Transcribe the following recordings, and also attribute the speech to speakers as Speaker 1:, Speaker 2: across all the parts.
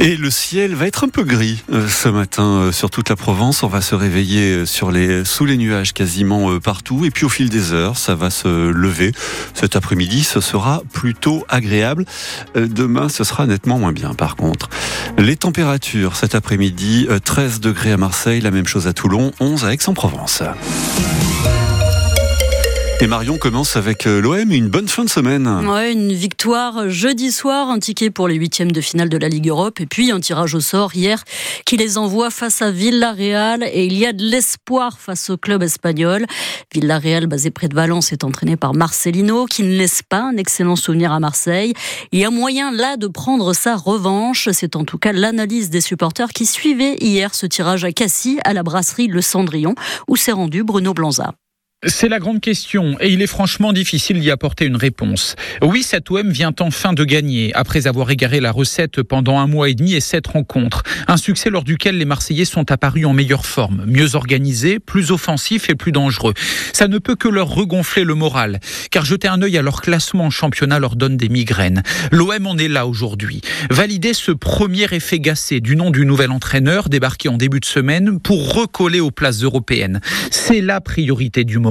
Speaker 1: Et le ciel va être un peu gris euh, ce matin euh, sur toute la Provence. On va se réveiller euh, sous les nuages quasiment partout. Et puis au fil des heures, ça va se lever. Cet après-midi, ce sera plutôt agréable. Demain, ce sera nettement moins bien par contre. Les températures cet après-midi, 13 degrés à Marseille, la même chose à Toulon, 11 à Aix-en-Provence. Et Marion commence avec euh, l'OM, une bonne fin de semaine.
Speaker 2: Ouais, une victoire jeudi soir, un ticket pour les huitièmes de finale de la Ligue Europe et puis un tirage au sort hier qui les envoie face à Villarreal et il y a de l'espoir face au club espagnol. Villarreal, basé près de Valence, est entraîné par Marcelino qui ne laisse pas un excellent souvenir à Marseille. Il y a moyen là de prendre sa revanche. C'est en tout cas l'analyse des supporters qui suivaient hier ce tirage à Cassis à la brasserie Le Cendrillon où s'est rendu Bruno Blanza.
Speaker 3: C'est la grande question et il est franchement difficile d'y apporter une réponse. Oui, cet OM vient enfin de gagner après avoir égaré la recette pendant un mois et demi et sept rencontres. Un succès lors duquel les Marseillais sont apparus en meilleure forme, mieux organisés, plus offensifs et plus dangereux. Ça ne peut que leur regonfler le moral, car jeter un œil à leur classement en championnat leur donne des migraines. L'OM en est là aujourd'hui. Valider ce premier effet gacé du nom du nouvel entraîneur débarqué en début de semaine pour recoller aux places européennes. C'est la priorité du moment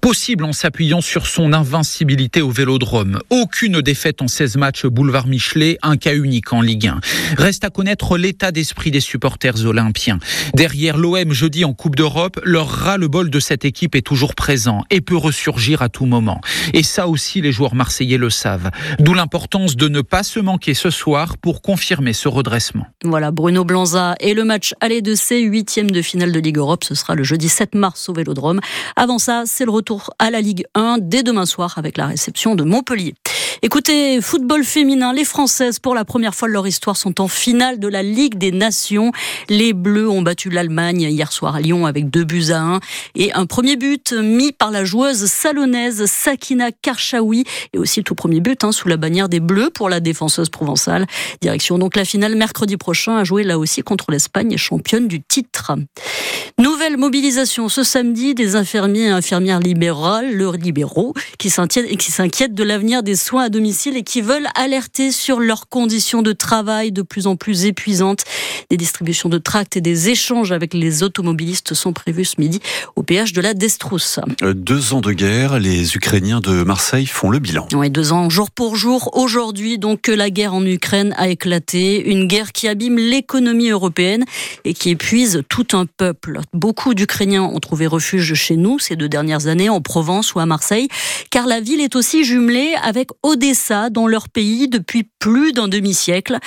Speaker 3: Possible en s'appuyant sur son invincibilité au vélodrome. Aucune défaite en 16 matchs boulevard Michelet, un cas unique en Ligue 1. Reste à connaître l'état d'esprit des supporters olympiens. Derrière l'OM jeudi en Coupe d'Europe, leur ras-le-bol de cette équipe est toujours présent et peut ressurgir à tout moment. Et ça aussi, les joueurs marseillais le savent. D'où l'importance de ne pas se manquer ce soir pour confirmer ce redressement.
Speaker 2: Voilà, Bruno Blanza et le match aller de C, huitième de finale de Ligue Europe, ce sera le jeudi 7 mars au Vélodrome. Avant ça, c'est le retour à la Ligue 1 dès demain soir avec la réception de Montpellier. Écoutez, football féminin, les Françaises, pour la première fois de leur histoire, sont en finale de la Ligue des Nations. Les Bleus ont battu l'Allemagne hier soir à Lyon avec deux buts à un. Et un premier but mis par la joueuse salonnaise Sakina Karchaoui. Et aussi le tout premier but hein, sous la bannière des Bleus pour la défenseuse provençale. Direction donc la finale mercredi prochain à jouer là aussi contre l'Espagne, championne du titre. Nouvelle mobilisation ce samedi des infirmiers et infirmières libérales, leurs libéraux, qui s'inquiètent de l'avenir des soins à domicile et qui veulent alerter sur leurs conditions de travail de plus en plus épuisantes. Des distributions de tracts et des échanges avec les automobilistes sont prévus ce midi au péage de la Destrousse.
Speaker 1: Euh, deux ans de guerre, les Ukrainiens de Marseille font le bilan.
Speaker 2: Oui, deux ans jour pour jour. Aujourd'hui, donc, que la guerre en Ukraine a éclaté. Une guerre qui abîme l'économie européenne et qui épuise tout un peuple. Beaucoup d'Ukrainiens ont trouvé refuge chez nous ces deux dernières années, en Provence ou à Marseille, car la ville est aussi jumelée avec Odessa, dans leur pays depuis plus d'un demi-siècle.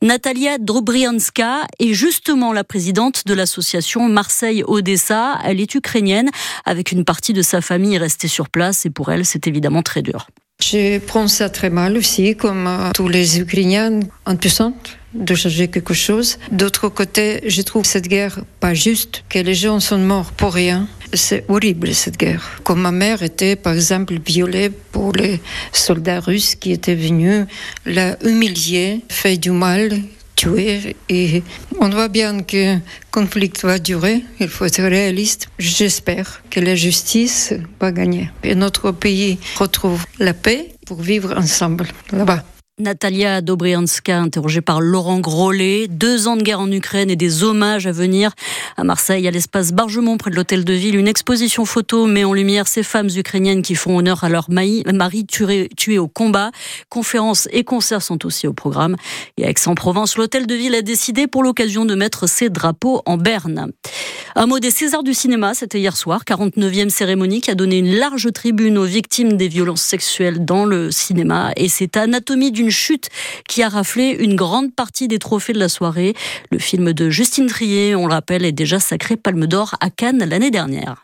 Speaker 2: Natalia Drobrianska est justement la présidente de l'association Marseille-Odessa. Elle est ukrainienne, avec une partie de sa famille restée sur place, et pour elle, c'est évidemment très dur.
Speaker 4: Je prends ça très mal aussi, comme euh, tous les Ukrainiens impuissantes de changer quelque chose. D'autre côté, je trouve cette guerre pas juste, que les gens sont morts pour rien. C'est horrible cette guerre. Comme ma mère était par exemple violée pour les soldats russes qui étaient venus la humilier, fait du mal, tuer. Et on voit bien que le conflit va durer. Il faut être réaliste. J'espère que la justice va gagner. Et notre pays retrouve la paix pour vivre ensemble là-bas.
Speaker 2: Natalia Dobrianska, interrogée par Laurent Grollet. Deux ans de guerre en Ukraine et des hommages à venir. À Marseille, à l'espace Bargemont, près de l'hôtel de ville, une exposition photo met en lumière ces femmes ukrainiennes qui font honneur à leur mari tué, au combat. Conférences et concerts sont aussi au programme. Et à Aix-en-Provence, l'hôtel de ville a décidé pour l'occasion de mettre ses drapeaux en berne. Un mot des Césars du cinéma, c'était hier soir, 49e cérémonie qui a donné une large tribune aux victimes des violences sexuelles dans le cinéma. Et c'est Anatomie d'une chute qui a raflé une grande partie des trophées de la soirée. Le film de Justine Trier, on le rappelle, est déjà sacré Palme d'Or à Cannes l'année dernière.